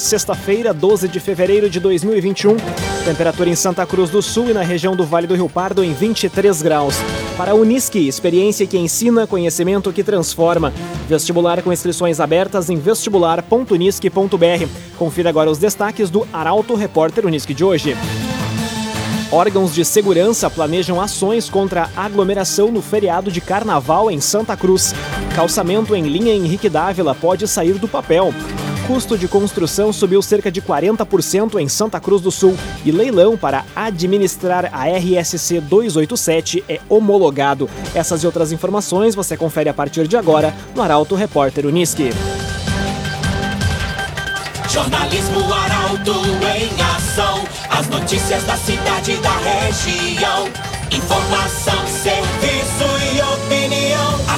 Sexta-feira, 12 de fevereiro de 2021. Temperatura em Santa Cruz do Sul e na região do Vale do Rio Pardo em 23 graus. Para a Unisque, experiência que ensina, conhecimento que transforma. Vestibular com inscrições abertas em vestibular.unisque.br. Confira agora os destaques do Arauto Repórter Unisque de hoje. Órgãos de segurança planejam ações contra a aglomeração no feriado de carnaval em Santa Cruz. Calçamento em linha Henrique Dávila pode sair do papel custo de construção subiu cerca de 40% em Santa Cruz do Sul e leilão para administrar a RSC 287 é homologado. Essas e outras informações você confere a partir de agora no Arauto Repórter Uniski. Jornalismo Arauto em ação. As notícias da cidade e da região. Informação, serviço.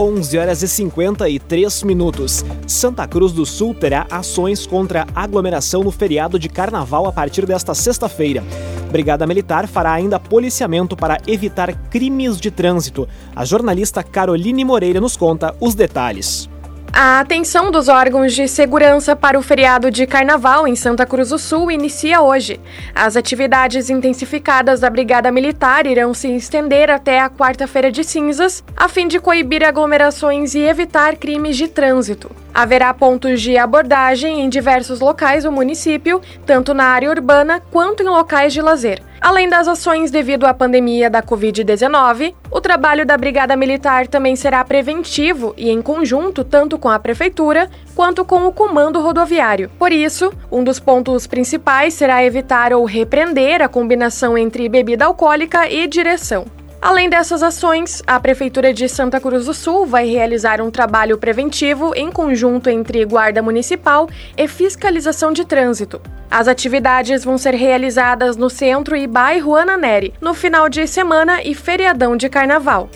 11 horas e 53 minutos. Santa Cruz do Sul terá ações contra aglomeração no feriado de carnaval a partir desta sexta-feira. Brigada Militar fará ainda policiamento para evitar crimes de trânsito. A jornalista Caroline Moreira nos conta os detalhes. A atenção dos órgãos de segurança para o feriado de Carnaval em Santa Cruz do Sul inicia hoje. As atividades intensificadas da Brigada Militar irão se estender até a quarta-feira de cinzas, a fim de coibir aglomerações e evitar crimes de trânsito. Haverá pontos de abordagem em diversos locais do município, tanto na área urbana quanto em locais de lazer. Além das ações devido à pandemia da Covid-19, o trabalho da Brigada Militar também será preventivo e em conjunto tanto com a Prefeitura quanto com o Comando Rodoviário. Por isso, um dos pontos principais será evitar ou repreender a combinação entre bebida alcoólica e direção. Além dessas ações, a Prefeitura de Santa Cruz do Sul vai realizar um trabalho preventivo em conjunto entre Guarda Municipal e Fiscalização de Trânsito. As atividades vão ser realizadas no centro e bairro Ana Neri, no final de semana e feriadão de carnaval.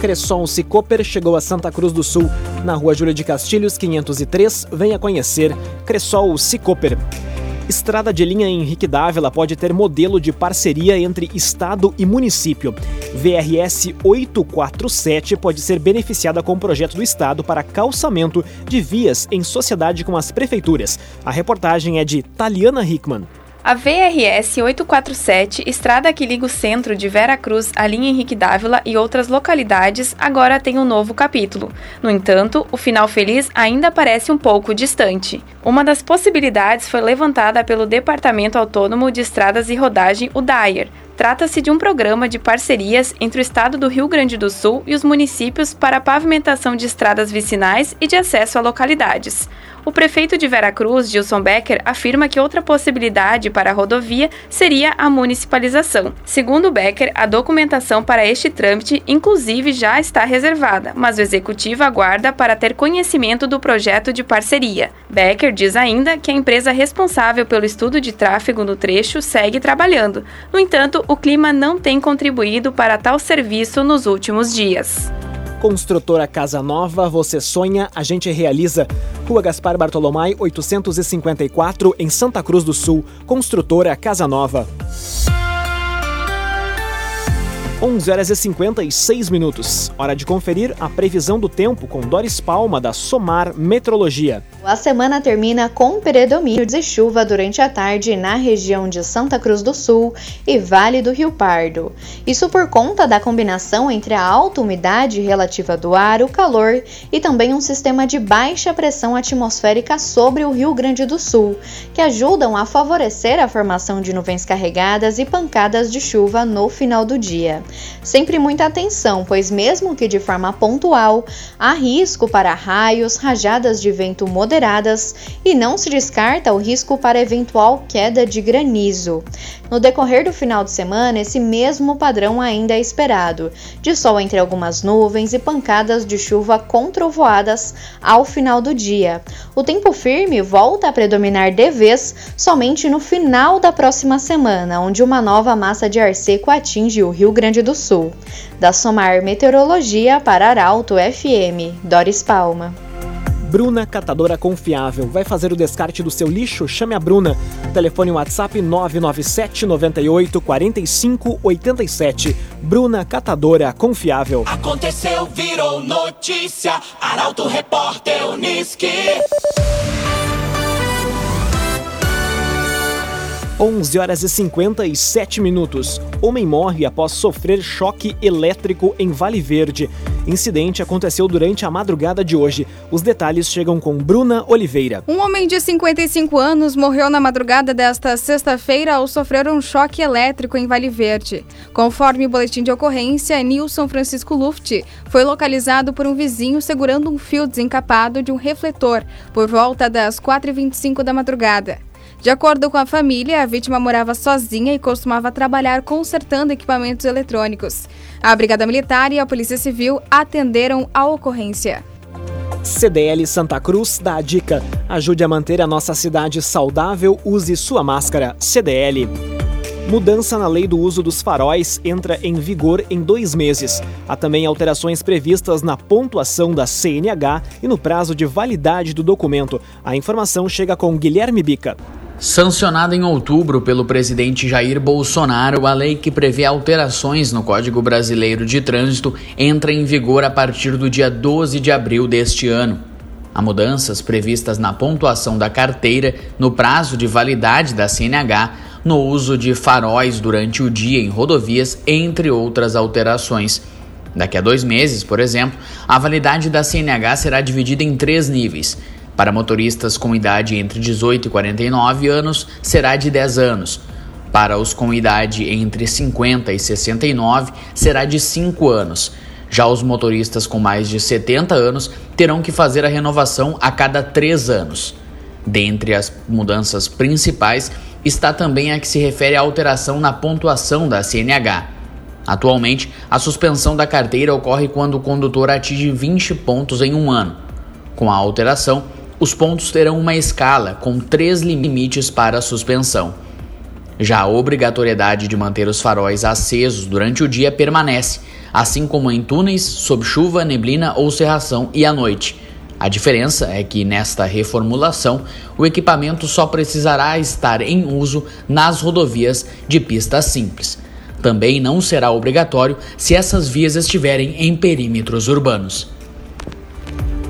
Cresson Cicoper chegou a Santa Cruz do Sul, na rua Júlia de Castilhos, 503. Venha conhecer Cressol Cicoper. Estrada de linha Henrique Dávila pode ter modelo de parceria entre Estado e município. VRS 847 pode ser beneficiada com projeto do Estado para calçamento de vias em sociedade com as prefeituras. A reportagem é de Taliana Hickman. A VRS 847, estrada que liga o centro de Vera Cruz à linha Henrique Dávila e outras localidades, agora tem um novo capítulo. No entanto, o final feliz ainda parece um pouco distante. Uma das possibilidades foi levantada pelo Departamento Autônomo de Estradas e Rodagem, o DAIR, Trata-se de um programa de parcerias entre o estado do Rio Grande do Sul e os municípios para a pavimentação de estradas vicinais e de acesso a localidades. O prefeito de Veracruz, Gilson Becker, afirma que outra possibilidade para a rodovia seria a municipalização. Segundo Becker, a documentação para este trâmite, inclusive, já está reservada, mas o executivo aguarda para ter conhecimento do projeto de parceria. Becker diz ainda que a empresa responsável pelo estudo de tráfego no trecho segue trabalhando. No entanto, o clima não tem contribuído para tal serviço nos últimos dias. Construtora Casa Nova, você sonha, a gente realiza. Rua Gaspar Bartolomai, 854, em Santa Cruz do Sul. Construtora Casa Nova. 11 horas e 56 minutos. Hora de conferir a previsão do tempo com Doris Palma, da Somar Metrologia. A semana termina com predomínio de chuva durante a tarde na região de Santa Cruz do Sul e Vale do Rio Pardo. Isso por conta da combinação entre a alta umidade relativa do ar, o calor e também um sistema de baixa pressão atmosférica sobre o Rio Grande do Sul, que ajudam a favorecer a formação de nuvens carregadas e pancadas de chuva no final do dia. Sempre muita atenção, pois, mesmo que de forma pontual, há risco para raios, rajadas de vento moderadas e não se descarta o risco para eventual queda de granizo. No decorrer do final de semana, esse mesmo padrão ainda é esperado, de sol entre algumas nuvens e pancadas de chuva com trovoadas ao final do dia. O tempo firme volta a predominar de vez somente no final da próxima semana, onde uma nova massa de ar seco atinge o Rio Grande do Sul. Da Somar Meteorologia para Arauto FM, Doris Palma. Bruna Catadora Confiável. Vai fazer o descarte do seu lixo? Chame a Bruna. Telefone WhatsApp 997 98 45 87. Bruna Catadora Confiável. Aconteceu, virou notícia. Arauto Repórter Uniski. 11 horas e 57 minutos. Homem morre após sofrer choque elétrico em Vale Verde. Incidente aconteceu durante a madrugada de hoje. Os detalhes chegam com Bruna Oliveira. Um homem de 55 anos morreu na madrugada desta sexta-feira ao sofrer um choque elétrico em Vale Verde. Conforme o boletim de ocorrência, Nilson Francisco Luft foi localizado por um vizinho segurando um fio desencapado de um refletor por volta das 4h25 da madrugada. De acordo com a família, a vítima morava sozinha e costumava trabalhar consertando equipamentos eletrônicos. A Brigada Militar e a Polícia Civil atenderam a ocorrência. CDL Santa Cruz dá a dica: ajude a manter a nossa cidade saudável, use sua máscara. CDL. Mudança na lei do uso dos faróis entra em vigor em dois meses. Há também alterações previstas na pontuação da CNH e no prazo de validade do documento. A informação chega com Guilherme Bica. Sancionada em outubro pelo presidente Jair Bolsonaro, a lei que prevê alterações no Código Brasileiro de Trânsito entra em vigor a partir do dia 12 de abril deste ano. Há mudanças previstas na pontuação da carteira, no prazo de validade da CNH, no uso de faróis durante o dia em rodovias, entre outras alterações. Daqui a dois meses, por exemplo, a validade da CNH será dividida em três níveis para motoristas com idade entre 18 e 49 anos, será de 10 anos. Para os com idade entre 50 e 69, será de 5 anos. Já os motoristas com mais de 70 anos terão que fazer a renovação a cada 3 anos. Dentre as mudanças principais está também a que se refere à alteração na pontuação da CNH. Atualmente, a suspensão da carteira ocorre quando o condutor atinge 20 pontos em um ano. Com a alteração, os pontos terão uma escala com três limites para suspensão. Já a obrigatoriedade de manter os faróis acesos durante o dia permanece, assim como em túneis, sob chuva, neblina ou cerração e à noite. A diferença é que nesta reformulação, o equipamento só precisará estar em uso nas rodovias de pista simples. Também não será obrigatório se essas vias estiverem em perímetros urbanos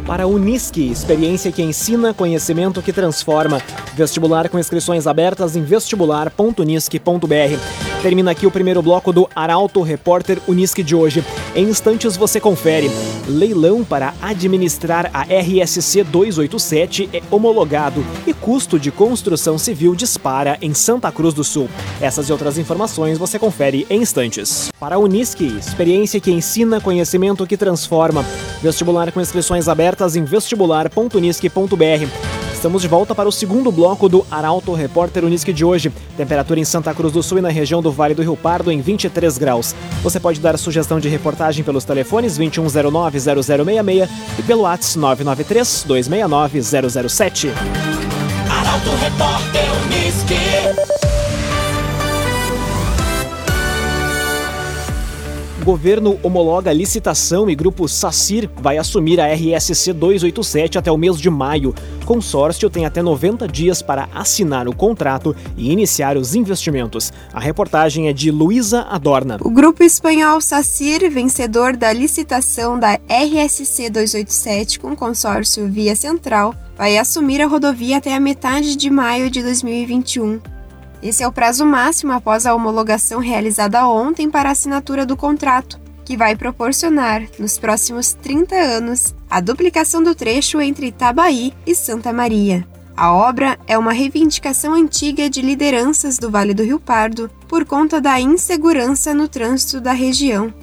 para a Unisque, experiência que ensina, conhecimento que transforma. Vestibular com inscrições abertas em vestibular.unisque.br. Termina aqui o primeiro bloco do Arauto Repórter Unisque de hoje. Em instantes você confere. Leilão para administrar a RSC 287 é homologado e custo de construção civil dispara em Santa Cruz do Sul. Essas e outras informações você confere em instantes. Para a Unisque, experiência que ensina, conhecimento que transforma. Vestibular com inscrições abertas em vestibular.unisque.br. Estamos de volta para o segundo bloco do Arauto Repórter Unisque de hoje. Temperatura em Santa Cruz do Sul e na região do Vale do Rio Pardo em 23 graus. Você pode dar sugestão de reportagem pelos telefones 2109-0066 e pelo WhatsApp 993-269-007. Arauto Repórter Unisque. Governo homologa licitação e grupo SACIR vai assumir a RSC 287 até o mês de maio. Consórcio tem até 90 dias para assinar o contrato e iniciar os investimentos. A reportagem é de Luísa Adorna. O grupo espanhol SACIR, vencedor da licitação da RSC 287 com consórcio Via Central, vai assumir a rodovia até a metade de maio de 2021. Esse é o prazo máximo após a homologação realizada ontem para a assinatura do contrato, que vai proporcionar, nos próximos 30 anos, a duplicação do trecho entre Itabaí e Santa Maria. A obra é uma reivindicação antiga de lideranças do Vale do Rio Pardo por conta da insegurança no trânsito da região.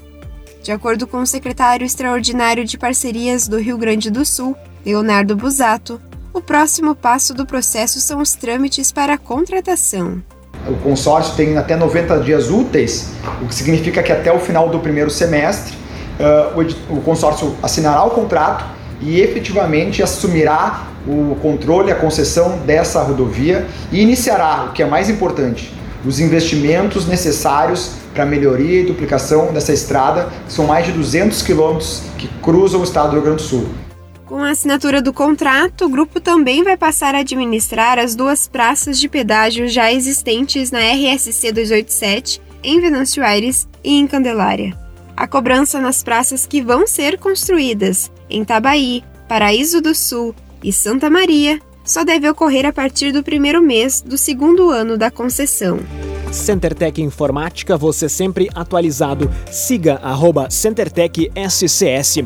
De acordo com o secretário extraordinário de Parcerias do Rio Grande do Sul, Leonardo Busato, o próximo passo do processo são os trâmites para a contratação. O consórcio tem até 90 dias úteis, o que significa que até o final do primeiro semestre uh, o consórcio assinará o contrato e efetivamente assumirá o controle, a concessão dessa rodovia e iniciará, o que é mais importante, os investimentos necessários para a melhoria e duplicação dessa estrada, que são mais de 200 quilômetros que cruzam o estado do Rio Grande do Sul. Com a assinatura do contrato, o grupo também vai passar a administrar as duas praças de pedágio já existentes na RSC 287, em Venâncio Aires e em Candelária. A cobrança nas praças que vão ser construídas em Tabaí, Paraíso do Sul e Santa Maria só deve ocorrer a partir do primeiro mês do segundo ano da concessão. CenterTech Informática, você sempre atualizado. Siga arroba CenterTech SCS.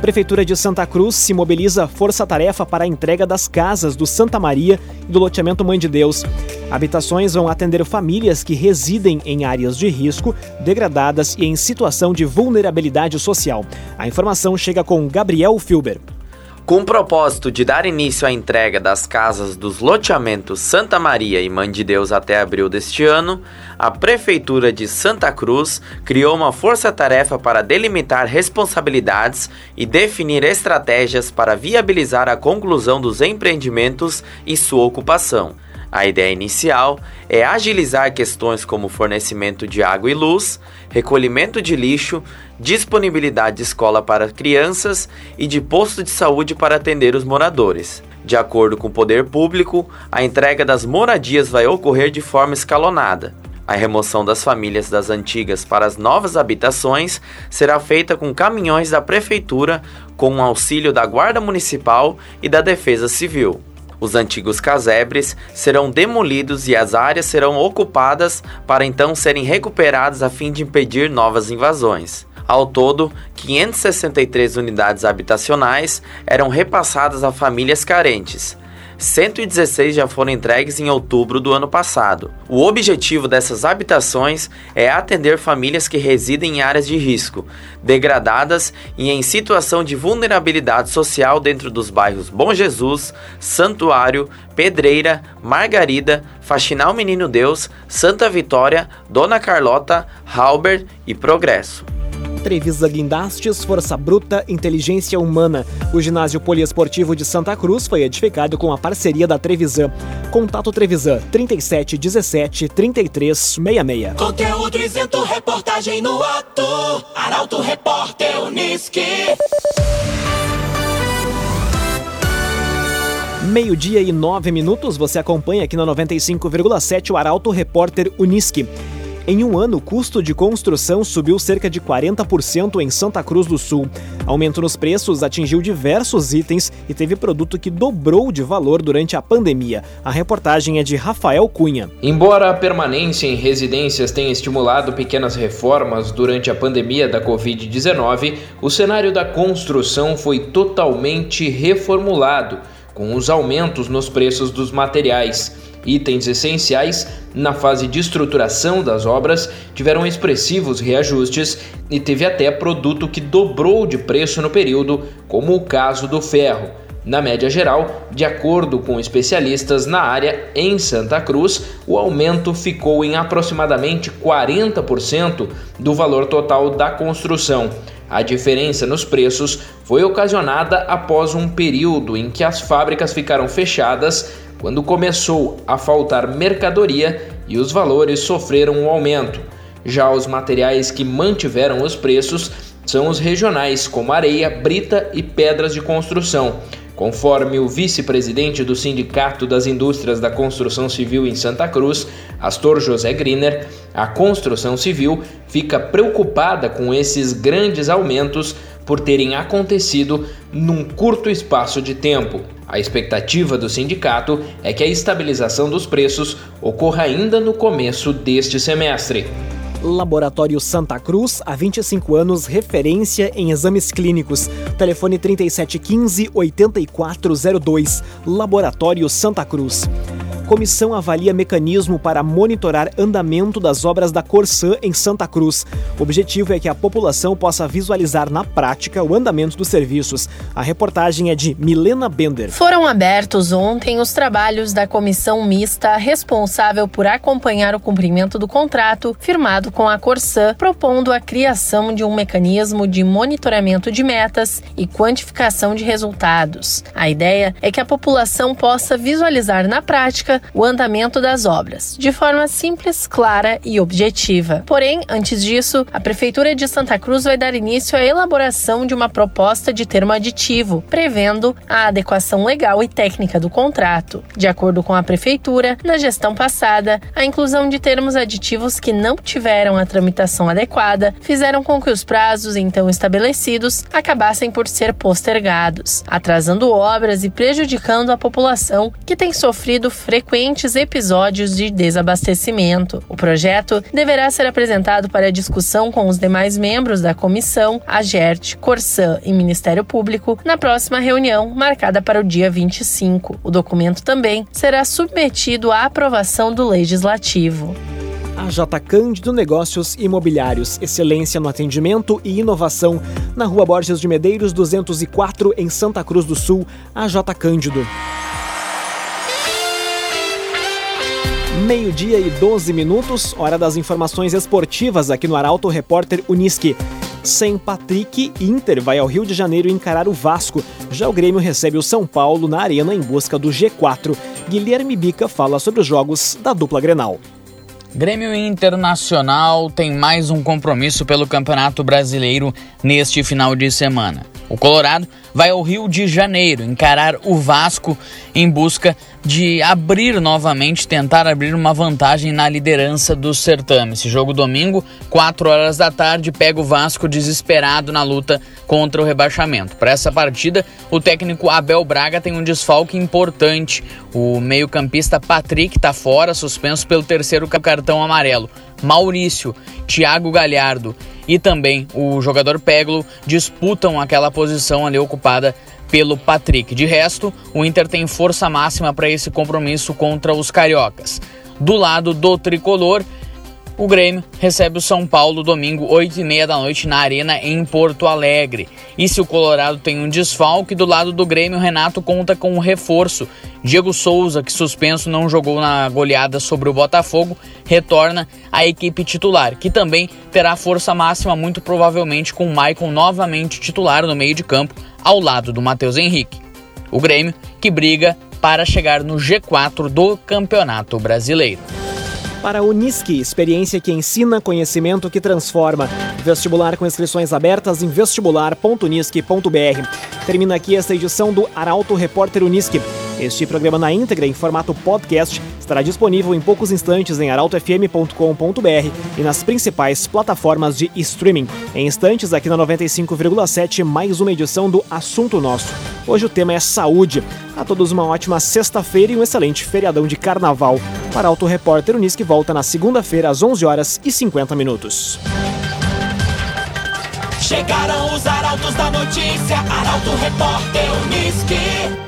Prefeitura de Santa Cruz se mobiliza força-tarefa para a entrega das casas do Santa Maria e do loteamento Mãe de Deus. Habitações vão atender famílias que residem em áreas de risco, degradadas e em situação de vulnerabilidade social. A informação chega com Gabriel Filber. Com o propósito de dar início à entrega das casas dos loteamentos Santa Maria e Mãe de Deus até abril deste ano, a Prefeitura de Santa Cruz criou uma força-tarefa para delimitar responsabilidades e definir estratégias para viabilizar a conclusão dos empreendimentos e sua ocupação. A ideia inicial é agilizar questões como fornecimento de água e luz, recolhimento de lixo, disponibilidade de escola para crianças e de posto de saúde para atender os moradores. De acordo com o poder público, a entrega das moradias vai ocorrer de forma escalonada. A remoção das famílias das antigas para as novas habitações será feita com caminhões da prefeitura com o auxílio da Guarda Municipal e da Defesa Civil. Os antigos casebres serão demolidos e as áreas serão ocupadas para então serem recuperadas a fim de impedir novas invasões. Ao todo, 563 unidades habitacionais eram repassadas a famílias carentes. 116 já foram entregues em outubro do ano passado. O objetivo dessas habitações é atender famílias que residem em áreas de risco, degradadas e em situação de vulnerabilidade social dentro dos bairros Bom Jesus, Santuário, Pedreira, Margarida, Faxinal Menino Deus, Santa Vitória, Dona Carlota, Halber e Progresso. Trevisa Guindastes, Força Bruta, Inteligência Humana. O ginásio poliesportivo de Santa Cruz foi edificado com a parceria da Trevisan. Contato Trevisan 37 17 33 66. Conteúdo isento, reportagem no ato. Arauto Repórter Uniski. Meio-dia e nove minutos, você acompanha aqui na 95,7 o Arauto Repórter Uniski. Em um ano, o custo de construção subiu cerca de 40% em Santa Cruz do Sul. Aumento nos preços atingiu diversos itens e teve produto que dobrou de valor durante a pandemia. A reportagem é de Rafael Cunha. Embora a permanência em residências tenha estimulado pequenas reformas durante a pandemia da Covid-19, o cenário da construção foi totalmente reformulado, com os aumentos nos preços dos materiais. Itens essenciais na fase de estruturação das obras tiveram expressivos reajustes e teve até produto que dobrou de preço no período, como o caso do ferro. Na média geral, de acordo com especialistas na área em Santa Cruz, o aumento ficou em aproximadamente 40% do valor total da construção. A diferença nos preços foi ocasionada após um período em que as fábricas ficaram fechadas quando começou a faltar mercadoria e os valores sofreram um aumento. Já os materiais que mantiveram os preços são os regionais, como areia, brita e pedras de construção. Conforme o vice-presidente do Sindicato das Indústrias da Construção Civil em Santa Cruz, Astor José Griner, a construção civil fica preocupada com esses grandes aumentos por terem acontecido num curto espaço de tempo. A expectativa do sindicato é que a estabilização dos preços ocorra ainda no começo deste semestre. Laboratório Santa Cruz, há 25 anos, referência em exames clínicos. Telefone 3715-8402. Laboratório Santa Cruz. Comissão avalia mecanismo para monitorar andamento das obras da Corsã em Santa Cruz. O objetivo é que a população possa visualizar na prática o andamento dos serviços. A reportagem é de Milena Bender. Foram abertos ontem os trabalhos da comissão mista responsável por acompanhar o cumprimento do contrato firmado com a Corsã, propondo a criação de um mecanismo de monitoramento de metas e quantificação de resultados. A ideia é que a população possa visualizar na prática o andamento das obras, de forma simples, clara e objetiva. Porém, antes disso, a Prefeitura de Santa Cruz vai dar início à elaboração de uma proposta de termo aditivo, prevendo a adequação legal e técnica do contrato. De acordo com a Prefeitura, na gestão passada, a inclusão de termos aditivos que não tiveram a tramitação adequada fizeram com que os prazos então estabelecidos acabassem por ser postergados, atrasando obras e prejudicando a população que tem sofrido frequentes episódios de desabastecimento. O projeto deverá ser apresentado para discussão com os demais membros da comissão, a GERT, Corsã e Ministério Público na próxima reunião marcada para o dia 25. O documento também será submetido à aprovação do Legislativo. A J. Cândido Negócios Imobiliários, excelência no atendimento e inovação, na Rua Borges de Medeiros 204, em Santa Cruz do Sul, a J. Cândido. Meio-dia e 12 minutos, hora das informações esportivas aqui no Arauto Repórter Uniski. Sem Patrick, Inter vai ao Rio de Janeiro encarar o Vasco. Já o Grêmio recebe o São Paulo na arena em busca do G4. Guilherme Bica fala sobre os jogos da dupla Grenal. Grêmio Internacional tem mais um compromisso pelo Campeonato Brasileiro neste final de semana. O Colorado vai ao Rio de Janeiro encarar o Vasco em busca de abrir novamente, tentar abrir uma vantagem na liderança do certame. Esse jogo domingo, 4 horas da tarde, pega o Vasco desesperado na luta contra o rebaixamento. Para essa partida, o técnico Abel Braga tem um desfalque importante. O meio-campista Patrick está fora, suspenso pelo terceiro cartão amarelo. Maurício, Thiago Galhardo e também o jogador Peglo disputam aquela posição ali ocupada pelo Patrick. De resto, o Inter tem força máxima para esse compromisso contra os cariocas. Do lado do tricolor, o Grêmio recebe o São Paulo domingo, 8 e meia da noite, na Arena em Porto Alegre. E se o Colorado tem um desfalque, do lado do Grêmio, Renato conta com um reforço. Diego Souza, que suspenso não jogou na goleada sobre o Botafogo, retorna à equipe titular, que também terá força máxima, muito provavelmente com o Maicon novamente titular no meio de campo, ao lado do Matheus Henrique. O Grêmio que briga para chegar no G4 do Campeonato Brasileiro para a Unisque, experiência que ensina, conhecimento que transforma. Vestibular com inscrições abertas em vestibular.unisque.br. Termina aqui esta edição do Arauto Repórter Unisque. Este programa na íntegra, em formato podcast, estará disponível em poucos instantes em arautofm.com.br e nas principais plataformas de streaming. Em instantes, aqui na 95,7, mais uma edição do Assunto Nosso. Hoje o tema é saúde. A todos uma ótima sexta-feira e um excelente feriadão de carnaval. Para Auto Repórter Unisque volta na segunda-feira às 11 horas e 50 minutos. Chegaram os arautos da notícia, Arauto Repórter Unisque.